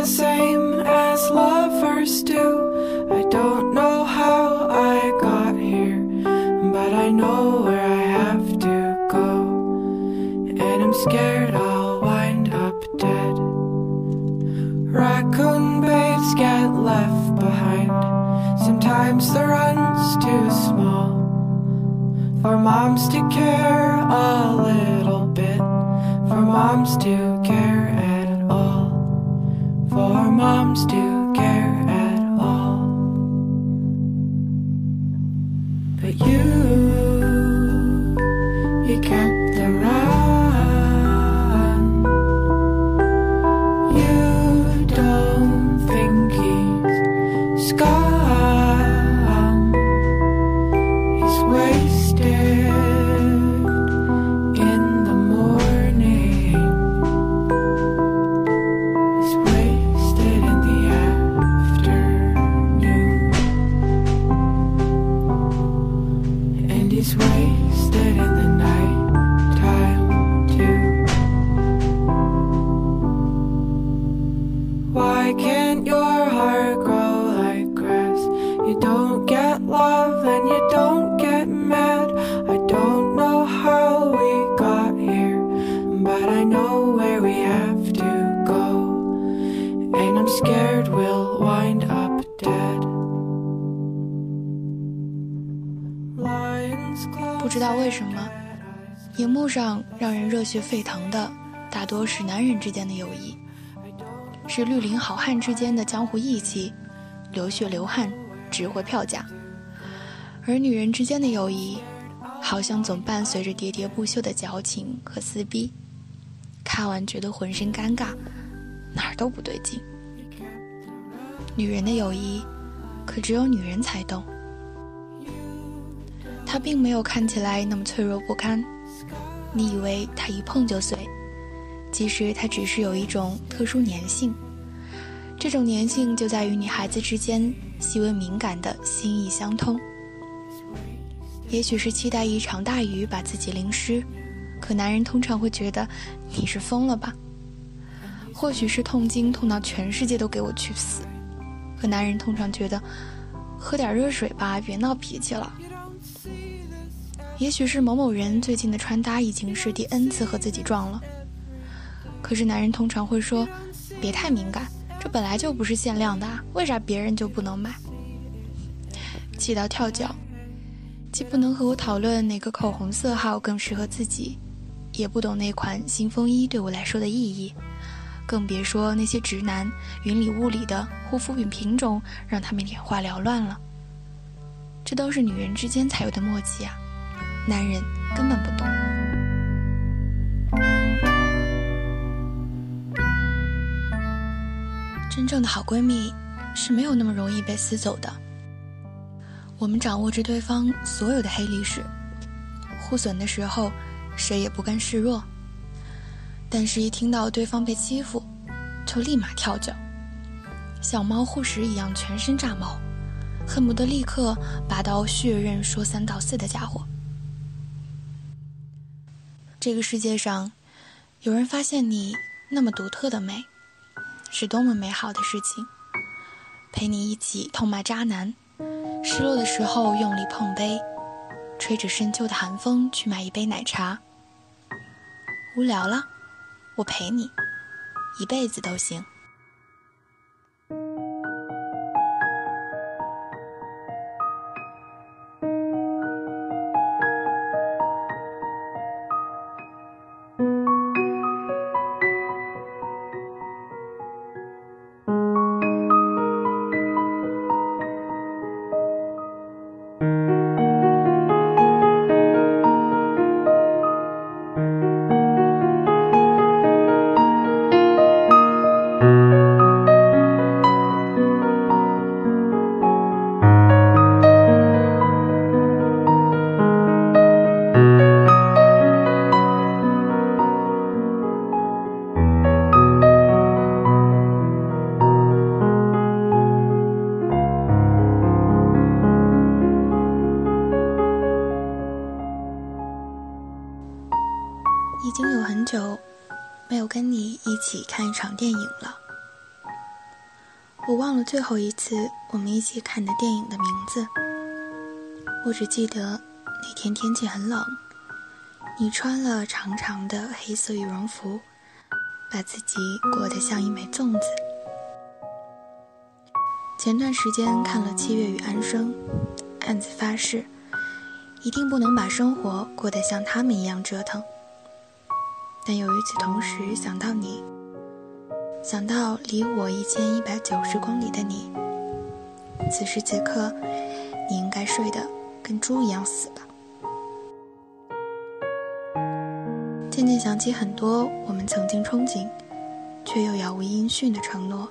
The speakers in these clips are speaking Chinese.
the same as lovers do. I don't know how I got here, but I know where I have to go. And I'm scared I'll wind up dead. Raccoon babes get left behind. Sometimes the run's too small for moms to care a little bit, for moms to care. Do. to And I'm scared we'll wind up dead. 不知道为什么，荧幕上让人热血沸腾的，大多是男人之间的友谊，是绿林好汉之间的江湖义气，流血流汗，值回票价；而女人之间的友谊，好像总伴随着喋喋不休的矫情和撕逼，看完觉得浑身尴尬，哪儿都不对劲。女人的友谊，可只有女人才懂。它并没有看起来那么脆弱不堪，你以为它一碰就碎，其实它只是有一种特殊粘性。这种粘性就在于女孩子之间细微敏感的心意相通。也许是期待一场大雨把自己淋湿，可男人通常会觉得你是疯了吧？或许是痛经痛到全世界都给我去死，可男人通常觉得喝点热水吧，别闹脾气了。也许是某某人最近的穿搭已经是第 N 次和自己撞了，可是男人通常会说：“别太敏感，这本来就不是限量的啊，为啥别人就不能买？”气到跳脚，既不能和我讨论哪个口红色号更适合自己，也不懂那款新风衣对我来说的意义，更别说那些直男云里雾里的护肤品品种让他们眼花缭乱了。这都是女人之间才有的默契啊！男人根本不懂。真正的好闺蜜是没有那么容易被撕走的。我们掌握着对方所有的黑历史，互损的时候，谁也不甘示弱。但是，一听到对方被欺负，就立马跳脚，像猫护食一样全身炸毛，恨不得立刻拔刀血刃说三道四的家伙。这个世界上，有人发现你那么独特的美，是多么美好的事情。陪你一起痛骂渣男，失落的时候用力碰杯，吹着深秋的寒风去买一杯奶茶。无聊了，我陪你，一辈子都行。已经有很久没有跟你一起看一场电影了。我忘了最后一次我们一起看的电影的名字，我只记得那天天气很冷，你穿了长长的黑色羽绒服，把自己裹得像一枚粽子。前段时间看了《七月与安生》，暗自发誓，一定不能把生活过得像他们一样折腾。但又与此同时想到你，想到离我一千一百九十公里的你，此时此刻，你应该睡得跟猪一样死吧。渐渐想起很多我们曾经憧憬，却又杳无音讯的承诺。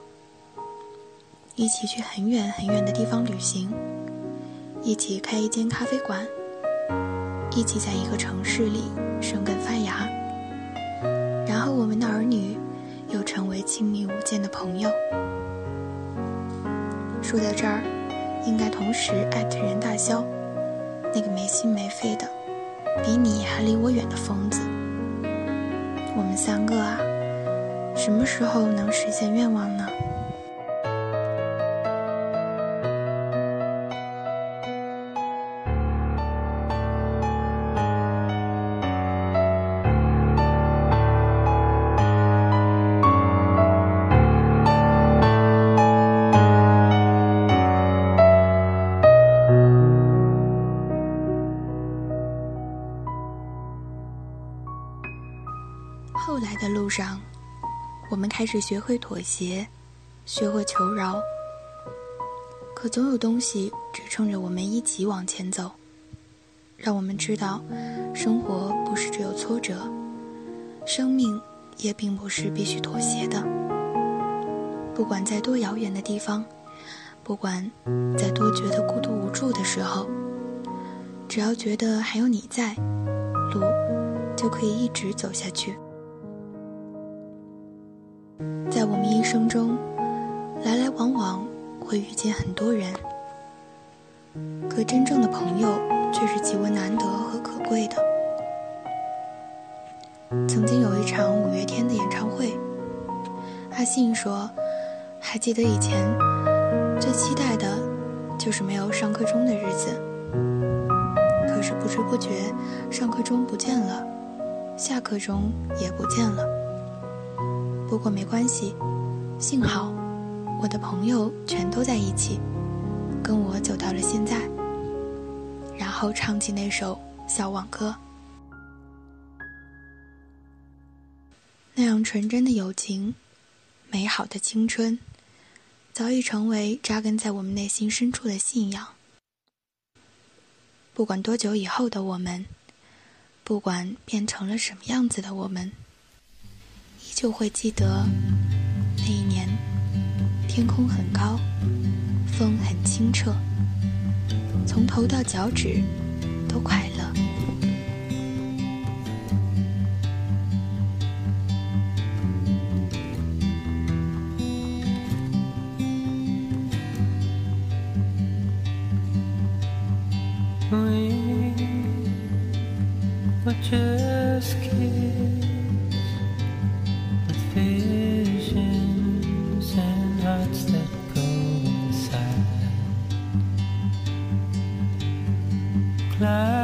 一起去很远很远的地方旅行，一起开一间咖啡馆，一起在一个城市里生根，和我们的儿女又成为亲密无间的朋友。说到这儿，应该同时艾特任大霄，那个没心没肺的，比你还离我远的疯子。我们三个啊，什么时候能实现愿望呢？开始学会妥协，学会求饶。可总有东西支撑着我们一起往前走，让我们知道，生活不是只有挫折，生命也并不是必须妥协的。不管在多遥远的地方，不管在多觉得孤独无助的时候，只要觉得还有你在，路就可以一直走下去。见很多人，可真正的朋友却是极为难得和可贵的。曾经有一场五月天的演唱会，阿信说：“还记得以前最期待的，就是没有上课钟的日子。可是不知不觉，上课钟不见了，下课钟也不见了。”不过没关系，幸好我的朋友全都在一起，跟我走到了现在。然后唱起那首《小网歌》，那样纯真的友情，美好的青春，早已成为扎根在我们内心深处的信仰。不管多久以后的我们，不管变成了什么样子的我们。依旧会记得那一年，天空很高，风很清澈，从头到脚趾都快乐。cloud.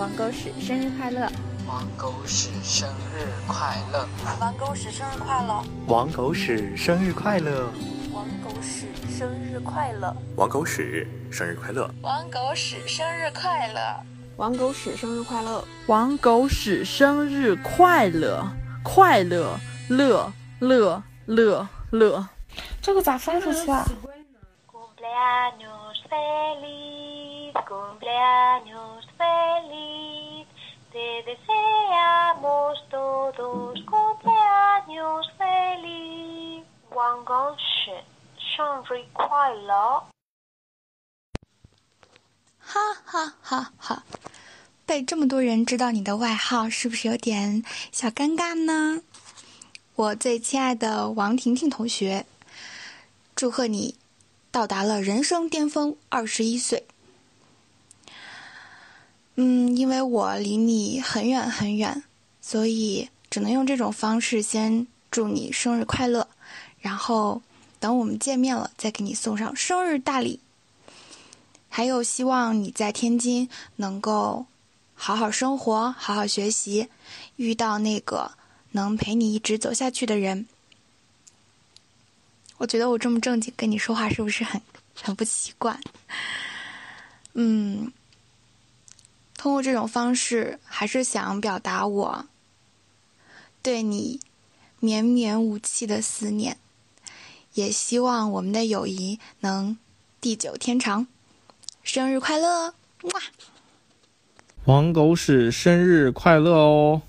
王狗屎，生日快乐！王狗屎生日快乐！王狗屎生日快乐！王狗屎生日快乐！王狗屎生日快乐！王狗屎生日快乐！王狗屎生日快乐！王狗屎生日快乐！王狗屎生日快乐！快乐乐乐乐乐！这个咋放出去啊？王狗屎生日快乐！哈哈哈哈！被这么多人知道你的外号，是不是有点小尴尬呢？我最亲爱的王婷婷同学，祝贺你到达了人生巅峰，二十一岁。嗯，因为我离你很远很远，所以只能用这种方式先祝你生日快乐，然后等我们见面了再给你送上生日大礼。还有希望你在天津能够好好生活，好好学习，遇到那个能陪你一直走下去的人。我觉得我这么正经跟你说话是不是很很不习惯？嗯，通过这种方式，还是想表达我对你绵绵无期的思念，也希望我们的友谊能地久天长。生日快乐！哇，王狗屎生日快乐哦！